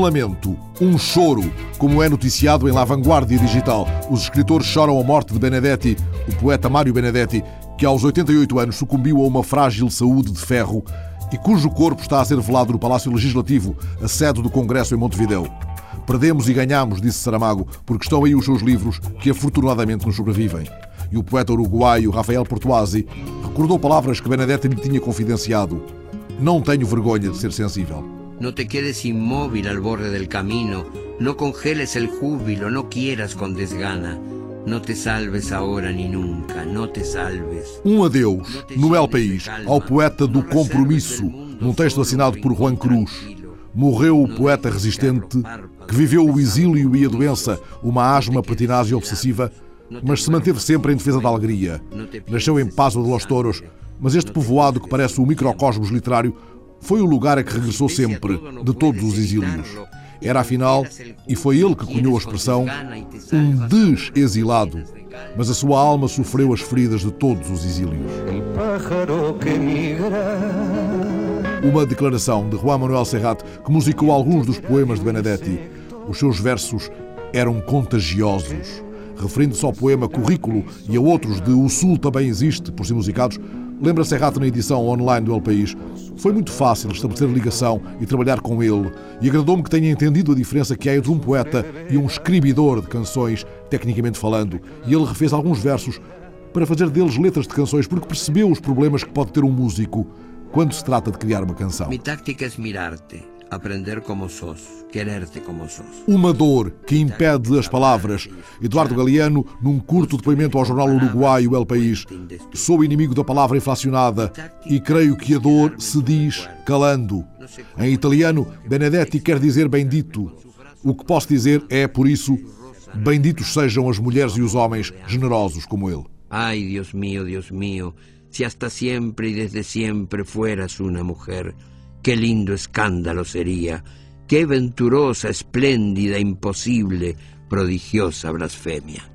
lamento, um choro, como é noticiado em La Vanguardia Digital. Os escritores choram a morte de Benedetti, o poeta Mário Benedetti, que aos 88 anos sucumbiu a uma frágil saúde de ferro e cujo corpo está a ser velado no Palácio Legislativo, a sede do Congresso em Montevideo. Perdemos e ganhamos, disse Saramago, porque estão aí os seus livros que afortunadamente nos sobrevivem. E o poeta uruguaio Rafael Portuasi recordou palavras que Benedetti lhe tinha confidenciado. Não tenho vergonha de ser sensível. No te quedes inmóvil al borde del camino, no congeles el júbilo, no quieras con desgana. No te salves ahora ni nunca, no te salves. Um adeus, no El País, ao poeta do compromisso, num texto assinado por Juan Cruz. Morreu o poeta resistente que viveu o exílio e a doença, uma asma pertinaz e obsessiva, mas se manteve sempre em defesa da alegria. Nasceu em Paso de los Toros, mas este povoado que parece o microcosmos literário foi o lugar a que regressou sempre, de todos os exílios. Era afinal, e foi ele que cunhou a expressão, um des-exilado, mas a sua alma sofreu as feridas de todos os exílios. Uma declaração de Juan Manuel Serrat que musicou alguns dos poemas de Benedetti. Os seus versos eram contagiosos. Referindo-se ao poema Currículo e a outros de O Sul também existe, por si musicados, lembra Serrat na edição online do El País. Foi muito fácil estabelecer ligação e trabalhar com ele, e agradou-me que tenha entendido a diferença que há entre um poeta e um escribidor de canções, tecnicamente falando, e ele refez alguns versos para fazer deles letras de canções, porque percebeu os problemas que pode ter um músico quando se trata de criar uma canção. Mi táctica es mirarte, aprender como sos, quererte como sos. Uma dor que impede as palavras. Eduardo Galeano, num curto depoimento ao jornal uruguaio El País. Sou inimigo da palavra inflacionada e creio que a dor se diz calando. Em italiano, Benedetti quer dizer bendito. O que posso dizer é, por isso, benditos sejam as mulheres e os homens generosos como ele. Ay, Dios mío, Dios mío, si hasta siempre y desde siempre fueras una mujer, qué lindo escándalo sería, qué venturosa, espléndida, imposible, prodigiosa blasfemia.